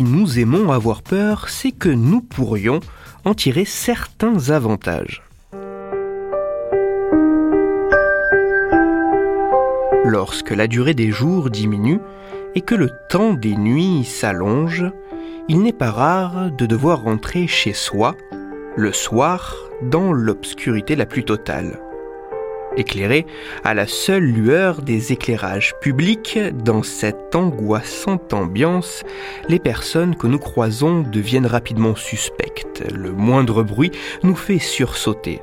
Nous aimons avoir peur, c'est que nous pourrions en tirer certains avantages. Lorsque la durée des jours diminue et que le temps des nuits s'allonge, il n'est pas rare de devoir rentrer chez soi, le soir, dans l'obscurité la plus totale. Éclairé à la seule lueur des éclairages publics, dans cette angoissante ambiance, les personnes que nous croisons deviennent rapidement suspectes. Le moindre bruit nous fait sursauter.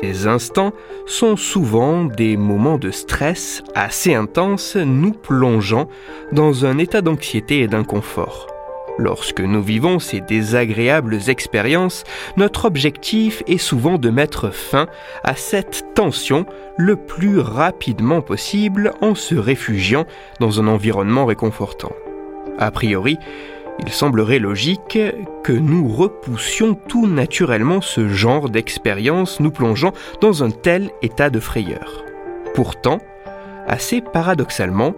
Ces instants sont souvent des moments de stress assez intenses, nous plongeant dans un état d'anxiété et d'inconfort. Lorsque nous vivons ces désagréables expériences, notre objectif est souvent de mettre fin à cette tension le plus rapidement possible en se réfugiant dans un environnement réconfortant. A priori, il semblerait logique que nous repoussions tout naturellement ce genre d'expérience nous plongeant dans un tel état de frayeur. Pourtant, assez paradoxalement,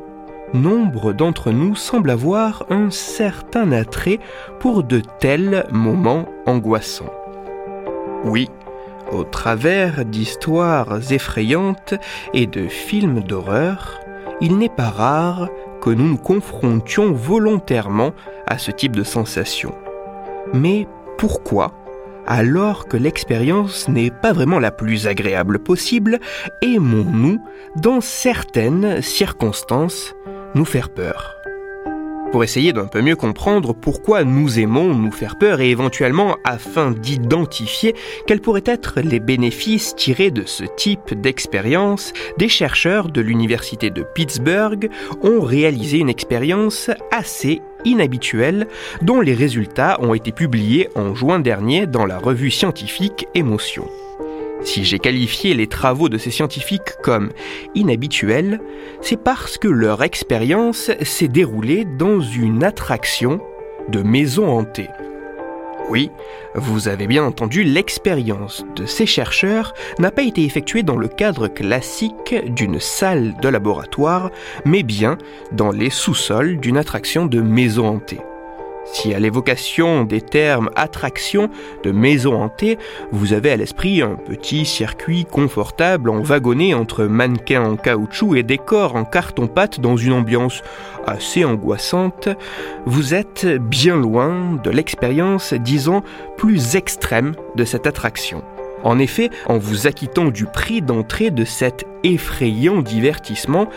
nombre d'entre nous semblent avoir un certain attrait pour de tels moments angoissants. Oui, au travers d'histoires effrayantes et de films d'horreur, il n'est pas rare que nous nous confrontions volontairement à ce type de sensation. Mais pourquoi alors que l'expérience n'est pas vraiment la plus agréable possible, aimons-nous, dans certaines circonstances, nous faire peur pour essayer d'un peu mieux comprendre pourquoi nous aimons nous faire peur et éventuellement afin d'identifier quels pourraient être les bénéfices tirés de ce type d'expérience, des chercheurs de l'Université de Pittsburgh ont réalisé une expérience assez inhabituelle dont les résultats ont été publiés en juin dernier dans la revue scientifique Émotion. Si j'ai qualifié les travaux de ces scientifiques comme inhabituels, c'est parce que leur expérience s'est déroulée dans une attraction de maison hantée. Oui, vous avez bien entendu, l'expérience de ces chercheurs n'a pas été effectuée dans le cadre classique d'une salle de laboratoire, mais bien dans les sous-sols d'une attraction de maison hantée. Si à l'évocation des termes attraction de maison hantée, vous avez à l'esprit un petit circuit confortable en wagonnet entre mannequins en caoutchouc et décors en carton-pâte dans une ambiance assez angoissante, vous êtes bien loin de l'expérience, disons, plus extrême de cette attraction. En effet, en vous acquittant du prix d'entrée de cet effrayant divertissement,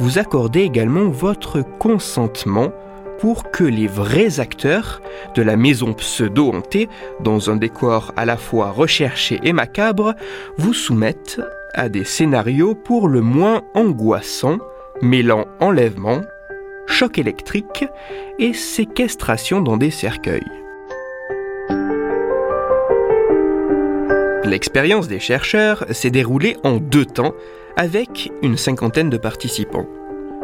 vous accordez également votre consentement pour que les vrais acteurs de la maison pseudo-hantée, dans un décor à la fois recherché et macabre, vous soumettent à des scénarios pour le moins angoissants, mêlant enlèvement, choc électrique et séquestration dans des cercueils. L'expérience des chercheurs s'est déroulée en deux temps avec une cinquantaine de participants.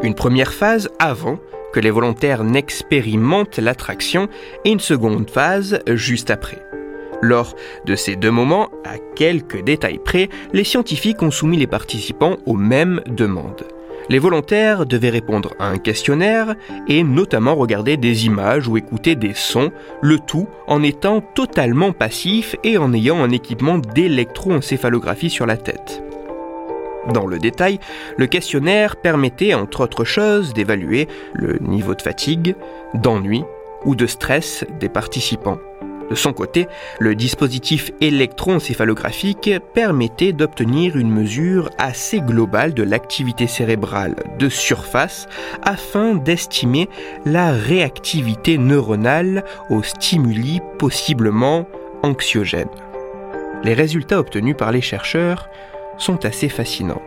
Une première phase avant que les volontaires n'expérimentent l'attraction et une seconde phase juste après. Lors de ces deux moments, à quelques détails près, les scientifiques ont soumis les participants aux mêmes demandes. Les volontaires devaient répondre à un questionnaire et notamment regarder des images ou écouter des sons, le tout en étant totalement passif et en ayant un équipement d'électroencéphalographie sur la tête. Dans le détail, le questionnaire permettait, entre autres choses, d'évaluer le niveau de fatigue, d'ennui ou de stress des participants. De son côté, le dispositif électroencéphalographique permettait d'obtenir une mesure assez globale de l'activité cérébrale de surface afin d'estimer la réactivité neuronale aux stimuli possiblement anxiogènes. Les résultats obtenus par les chercheurs sont assez fascinants.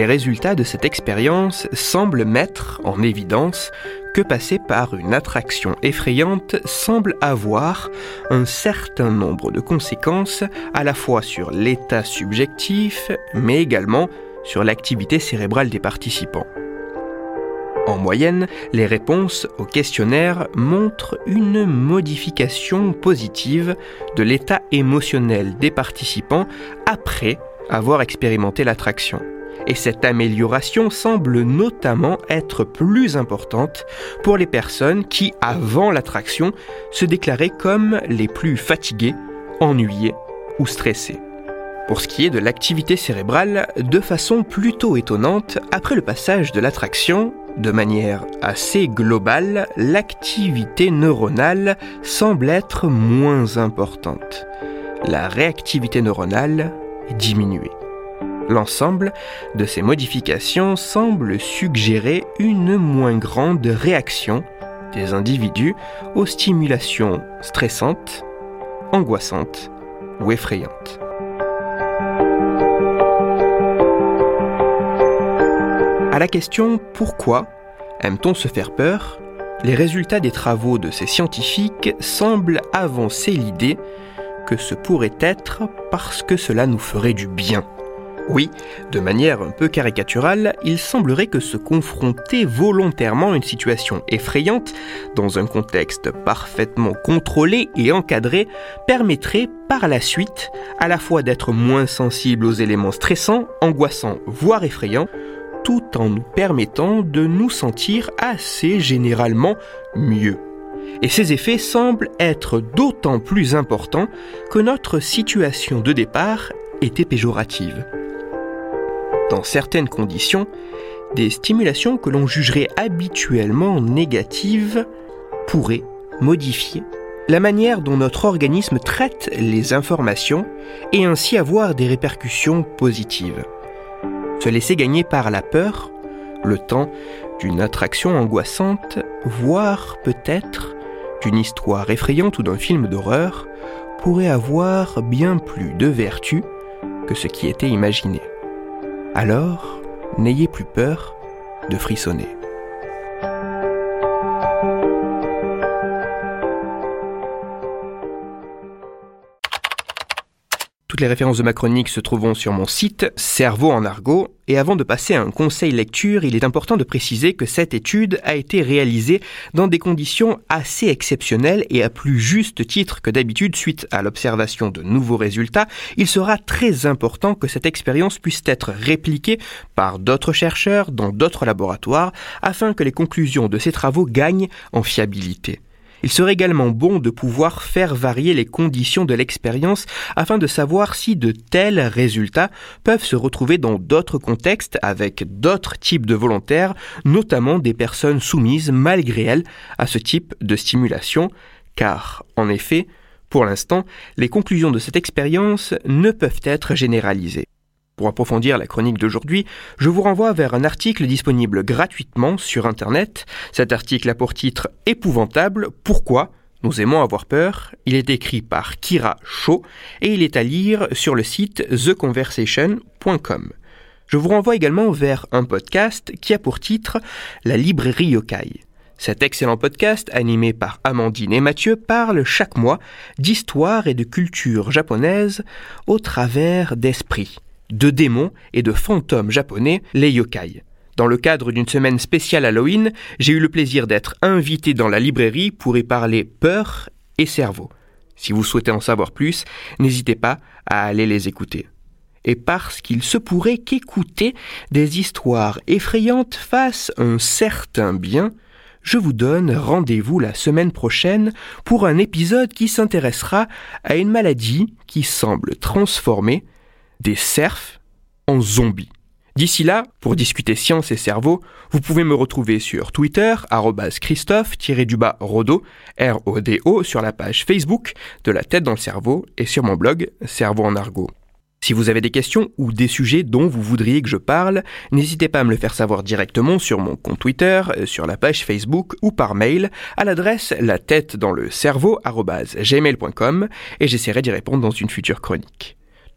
les résultats de cette expérience semblent mettre en évidence que passer par une attraction effrayante semble avoir un certain nombre de conséquences à la fois sur l'état subjectif, mais également sur l'activité cérébrale des participants. En moyenne, les réponses au questionnaire montrent une modification positive de l'état émotionnel des participants après avoir expérimenté l'attraction. Et cette amélioration semble notamment être plus importante pour les personnes qui, avant l'attraction, se déclaraient comme les plus fatiguées, ennuyées ou stressées. Pour ce qui est de l'activité cérébrale, de façon plutôt étonnante, après le passage de l'attraction, de manière assez globale, l'activité neuronale semble être moins importante. La réactivité neuronale est diminuée. L'ensemble de ces modifications semble suggérer une moins grande réaction des individus aux stimulations stressantes, angoissantes ou effrayantes. La question pourquoi aime-t-on se faire peur? Les résultats des travaux de ces scientifiques semblent avancer l'idée que ce pourrait être parce que cela nous ferait du bien. Oui, de manière un peu caricaturale, il semblerait que se confronter volontairement à une situation effrayante, dans un contexte parfaitement contrôlé et encadré, permettrait par la suite à la fois d'être moins sensible aux éléments stressants, angoissants, voire effrayants, tout en nous permettant de nous sentir assez généralement mieux. Et ces effets semblent être d'autant plus importants que notre situation de départ était péjorative dans certaines conditions, des stimulations que l'on jugerait habituellement négatives pourraient modifier la manière dont notre organisme traite les informations et ainsi avoir des répercussions positives. Se laisser gagner par la peur, le temps d'une attraction angoissante, voire peut-être d'une histoire effrayante ou d'un film d'horreur, pourrait avoir bien plus de vertu que ce qui était imaginé. Alors, n'ayez plus peur de frissonner. Les références de ma chronique se trouveront sur mon site Cerveau en argot. Et avant de passer à un conseil lecture, il est important de préciser que cette étude a été réalisée dans des conditions assez exceptionnelles et à plus juste titre que d'habitude suite à l'observation de nouveaux résultats. Il sera très important que cette expérience puisse être répliquée par d'autres chercheurs dans d'autres laboratoires afin que les conclusions de ces travaux gagnent en fiabilité. Il serait également bon de pouvoir faire varier les conditions de l'expérience afin de savoir si de tels résultats peuvent se retrouver dans d'autres contextes avec d'autres types de volontaires, notamment des personnes soumises malgré elles à ce type de stimulation, car en effet, pour l'instant, les conclusions de cette expérience ne peuvent être généralisées. Pour approfondir la chronique d'aujourd'hui, je vous renvoie vers un article disponible gratuitement sur Internet. Cet article a pour titre Épouvantable, pourquoi nous aimons avoir peur? Il est écrit par Kira Shaw et il est à lire sur le site theconversation.com. Je vous renvoie également vers un podcast qui a pour titre La librairie yokai. Cet excellent podcast, animé par Amandine et Mathieu, parle chaque mois d'histoire et de culture japonaise au travers d'esprits de démons et de fantômes japonais, les yokai. Dans le cadre d'une semaine spéciale Halloween, j'ai eu le plaisir d'être invité dans la librairie pour y parler peur et cerveau. Si vous souhaitez en savoir plus, n'hésitez pas à aller les écouter. Et parce qu'il se pourrait qu'écouter des histoires effrayantes fasse un certain bien, je vous donne rendez-vous la semaine prochaine pour un épisode qui s'intéressera à une maladie qui semble transformer des cerfs en zombies. D'ici là, pour discuter science et cerveau, vous pouvez me retrouver sur Twitter, Christophe-Rodo, R-O-D-O, sur la page Facebook de La tête dans le cerveau et sur mon blog Cerveau en argot. Si vous avez des questions ou des sujets dont vous voudriez que je parle, n'hésitez pas à me le faire savoir directement sur mon compte Twitter, euh, sur la page Facebook ou par mail à l'adresse la tête dans le cerveau et j'essaierai d'y répondre dans une future chronique.